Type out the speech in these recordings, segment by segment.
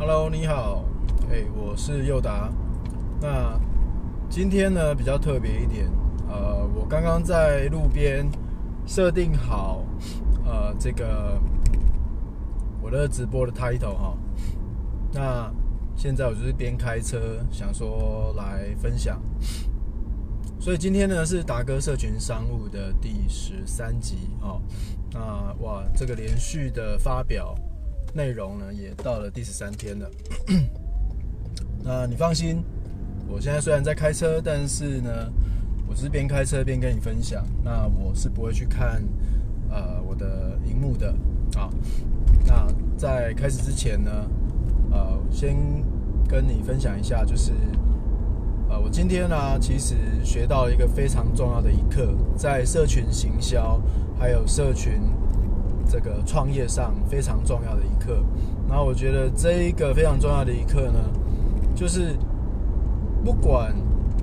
Hello，你好，哎，我是佑达。那今天呢比较特别一点，呃，我刚刚在路边设定好，呃，这个我的直播的 title 哈。那现在我就是边开车，想说来分享。所以今天呢是达哥社群商务的第十三集哦。那哇，这个连续的发表。内容呢也到了第十三天了，那你放心，我现在虽然在开车，但是呢，我是边开车边跟你分享。那我是不会去看呃我的荧幕的啊。那在开始之前呢，呃，先跟你分享一下，就是呃我今天呢其实学到一个非常重要的一课，在社群行销还有社群。这个创业上非常重要的一课，然后我觉得这一个非常重要的一课呢，就是不管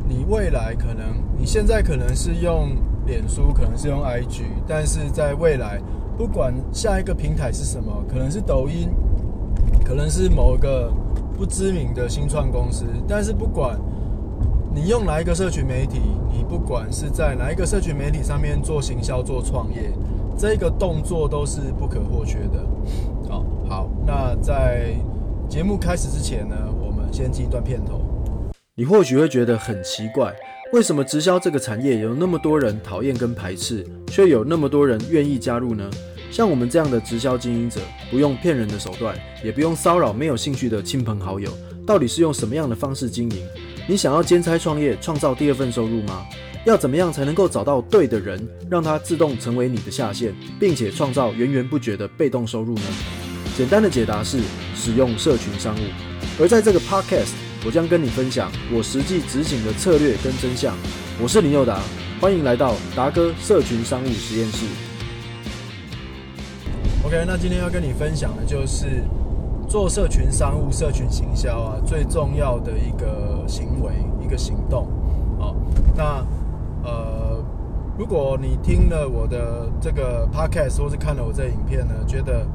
你未来可能你现在可能是用脸书，可能是用 IG，但是在未来不管下一个平台是什么，可能是抖音，可能是某个不知名的新创公司，但是不管你用哪一个社群媒体，你不管是在哪一个社群媒体上面做行销、做创业。这个动作都是不可或缺的。好，好，那在节目开始之前呢，我们先进一段片头。你或许会觉得很奇怪，为什么直销这个产业有那么多人讨厌跟排斥，却有那么多人愿意加入呢？像我们这样的直销经营者，不用骗人的手段，也不用骚扰没有兴趣的亲朋好友，到底是用什么样的方式经营？你想要兼差创业，创造第二份收入吗？要怎么样才能够找到对的人，让他自动成为你的下线，并且创造源源不绝的被动收入呢？简单的解答是使用社群商务。而在这个 podcast，我将跟你分享我实际执行的策略跟真相。我是林佑达，欢迎来到达哥社群商务实验室。OK，那今天要跟你分享的就是做社群商务、社群行销啊，最重要的一个行为、一个行动。好，那。如果你听了我的这个 podcast 或是看了我这影片呢，觉得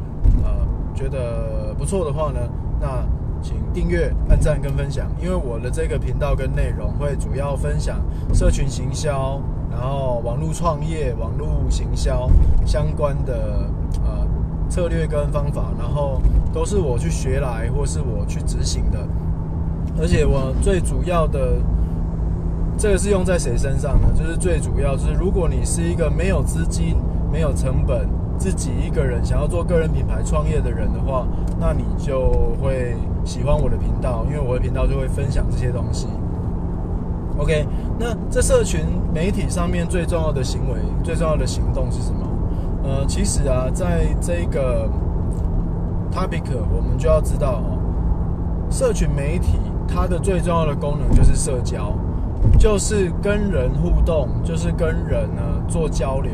呃觉得不错的话呢，那请订阅、按赞跟分享，因为我的这个频道跟内容会主要分享社群行销，然后网络创业、网络行销相关的呃策略跟方法，然后都是我去学来或是我去执行的，而且我最主要的。这个是用在谁身上呢？就是最主要，就是如果你是一个没有资金、没有成本、自己一个人想要做个人品牌创业的人的话，那你就会喜欢我的频道，因为我的频道就会分享这些东西。OK，那这社群媒体上面最重要的行为、最重要的行动是什么？呃，其实啊，在这个 topic，我们就要知道哦，社群媒体它的最重要的功能就是社交。就是跟人互动，就是跟人呢做交流，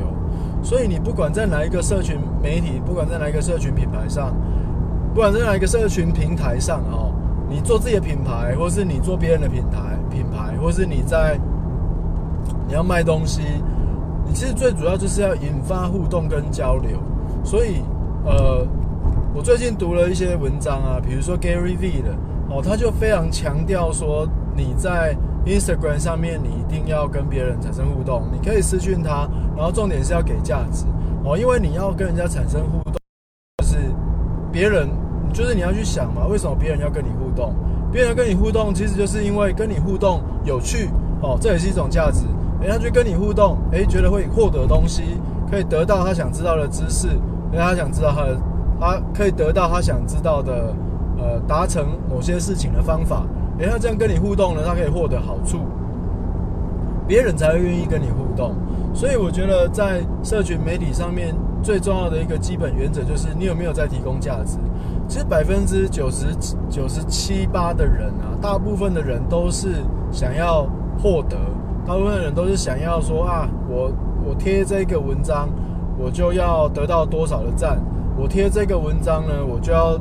所以你不管在哪一个社群媒体，不管在哪一个社群品牌上，不管在哪一个社群平台上哦，你做自己的品牌，或是你做别人的品牌品牌，或是你在你要卖东西，你其实最主要就是要引发互动跟交流。所以呃，我最近读了一些文章啊，比如说 Gary V 的哦，他就非常强调说你在 Instagram 上面你一定要跟别人产生互动，你可以私讯他，然后重点是要给价值哦，因为你要跟人家产生互动，就是别人就是你要去想嘛，为什么别人要跟你互动？别人跟你互动，其实就是因为跟你互动有趣哦，这也是一种价值。人家去跟你互动，诶，觉得会获得东西，可以得到他想知道的知识，因为他想知道他的，他可以得到他想知道的，呃，达成某些事情的方法。哎，他这样跟你互动呢，他可以获得好处，别人才会愿意跟你互动。所以我觉得在社群媒体上面最重要的一个基本原则就是你有没有在提供价值。其实百分之九十九十七八的人啊，大部分的人都是想要获得，大部分的人都是想要说啊，我我贴这个文章，我就要得到多少的赞；我贴这个文章呢，我就要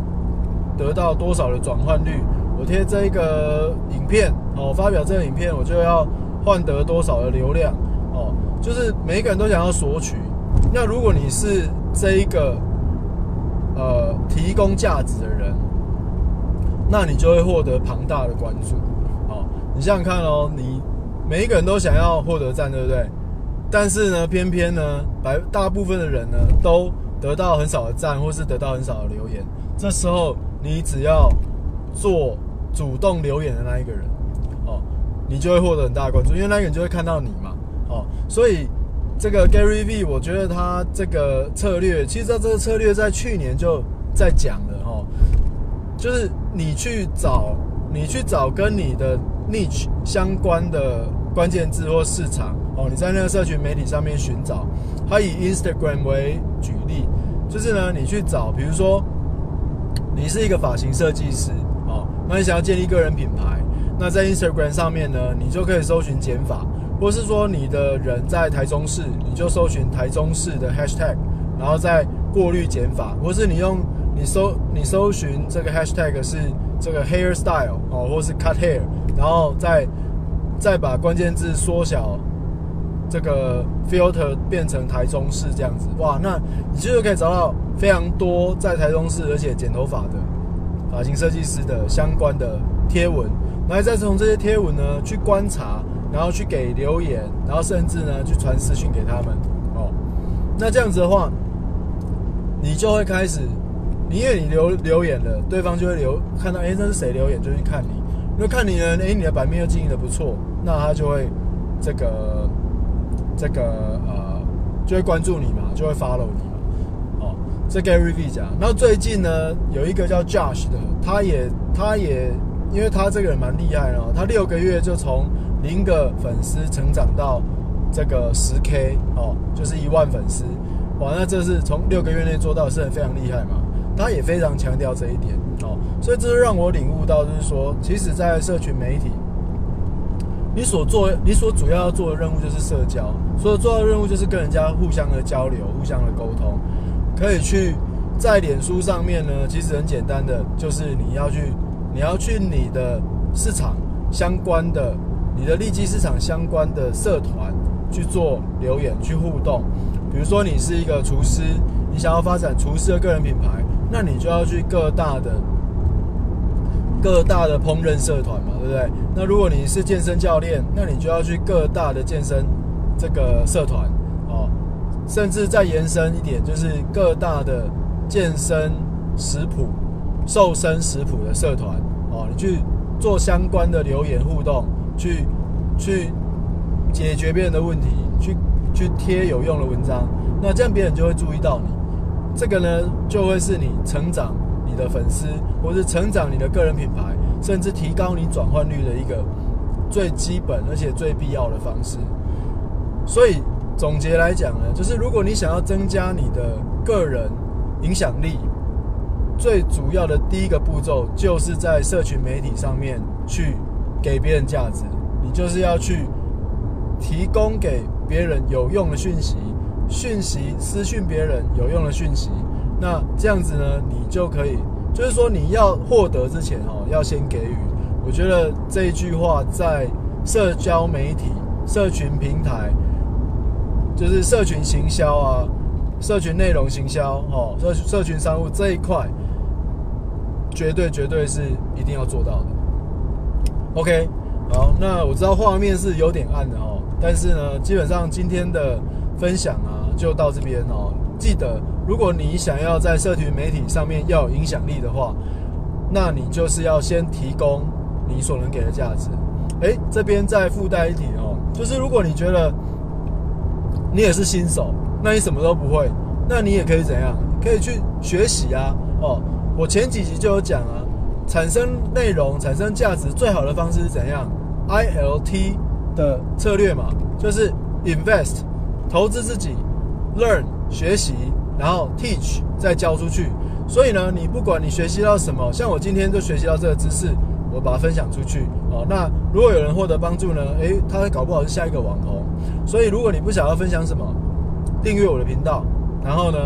得到多少的转换率。我贴这一个影片哦，发表这个影片，我就要换得多少的流量哦，就是每一个人都想要索取。那如果你是这一个呃提供价值的人，那你就会获得庞大的关注。哦，你想想看哦，你每一个人都想要获得赞，对不对？但是呢，偏偏呢，百大部分的人呢，都得到很少的赞，或是得到很少的留言。这时候，你只要做主动留言的那一个人，哦，你就会获得很大的关注，因为那个人就会看到你嘛。哦，所以这个 Gary V，我觉得他这个策略，其实他这个策略在去年就在讲了哦，就是你去找，你去找跟你的 niche 相关的关键字或市场哦，你在那个社群媒体上面寻找，他以 Instagram 为举例，就是呢，你去找，比如说你是一个发型设计师哦，那你想要建立个人品牌，那在 Instagram 上面呢，你就可以搜寻减法。或是说你的人在台中市，你就搜寻台中市的 hashtag，然后再过滤减法，或是你用你搜你搜寻这个 hashtag 是这个 hairstyle 哦，或是 cut hair，然后再再把关键字缩小，这个 filter 变成台中市这样子，哇，那你就可以找到非常多在台中市而且剪头发的发型设计师的相关的贴文，然后再从这些贴文呢去观察。然后去给留言，然后甚至呢去传私讯给他们哦。那这样子的话，你就会开始，因为你留留言了，对方就会留看到，哎，这是谁留言，就去看你。因为看你呢，哎，你的版面又经营的不错，那他就会这个这个呃，就会关注你嘛，就会 follow 你嘛。哦，这 Gary V 讲。然后最近呢，有一个叫 Josh 的，他也他也，因为他这个人蛮厉害的，他六个月就从零个粉丝成长到这个十 K 哦，就是一万粉丝，哇，那这是从六个月内做到，是很非常厉害嘛。他也非常强调这一点哦，所以这是让我领悟到，就是说，其实，在社群媒体，你所做、你所主要要做的任务就是社交，所以做的任务就是跟人家互相的交流、互相的沟通，可以去在脸书上面呢，其实很简单的，就是你要去，你要去你的市场相关的。你的利基市场相关的社团去做留言去互动，比如说你是一个厨师，你想要发展厨师的个人品牌，那你就要去各大的各大的烹饪社团嘛，对不对？那如果你是健身教练，那你就要去各大的健身这个社团哦，甚至再延伸一点，就是各大的健身食谱、瘦身食谱的社团哦，你去做相关的留言互动。去去解决别人的问题，去去贴有用的文章，那这样别人就会注意到你。这个呢，就会是你成长的粉丝，或是成长你的个人品牌，甚至提高你转换率的一个最基本而且最必要的方式。所以总结来讲呢，就是如果你想要增加你的个人影响力，最主要的第一个步骤，就是在社群媒体上面去。给别人价值，你就是要去提供给别人有用的讯息，讯息私讯别人有用的讯息，那这样子呢，你就可以，就是说你要获得之前哦，要先给予。我觉得这一句话在社交媒体、社群平台，就是社群行销啊、社群内容行销哦、社社群商务这一块，绝对绝对是一定要做到的。OK，好，那我知道画面是有点暗的哦，但是呢，基本上今天的分享啊，就到这边哦。记得，如果你想要在社群媒体上面要有影响力的话，那你就是要先提供你所能给的价值。诶，这边再附带一点哦，就是如果你觉得你也是新手，那你什么都不会，那你也可以怎样？可以去学习啊。哦，我前几集就有讲啊。产生内容、产生价值最好的方式是怎样？I L T 的策略嘛，就是 invest 投资自己，learn 学习，然后 teach 再教出去。所以呢，你不管你学习到什么，像我今天就学习到这个知识，我把它分享出去。哦，那如果有人获得帮助呢？诶，他搞不好是下一个网红。所以如果你不想要分享什么，订阅我的频道，然后呢，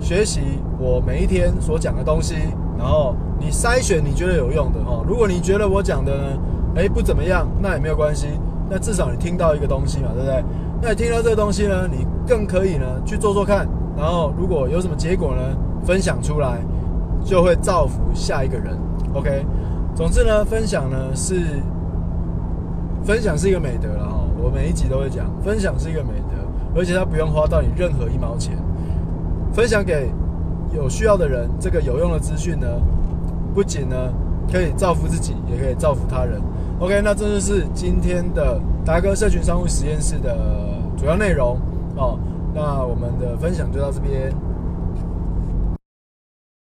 学习我每一天所讲的东西。然后你筛选你觉得有用的哦。如果你觉得我讲的呢，哎不怎么样，那也没有关系。那至少你听到一个东西嘛，对不对？那你听到这个东西呢，你更可以呢去做做看。然后如果有什么结果呢，分享出来，就会造福下一个人。OK。总之呢，分享呢是分享是一个美德了哈。我每一集都会讲，分享是一个美德，而且它不用花到你任何一毛钱。分享给有需要的人，这个有用的资讯呢，不仅呢可以造福自己，也可以造福他人。OK，那这就是今天的达哥社群商务实验室的主要内容哦。那我们的分享就到这边。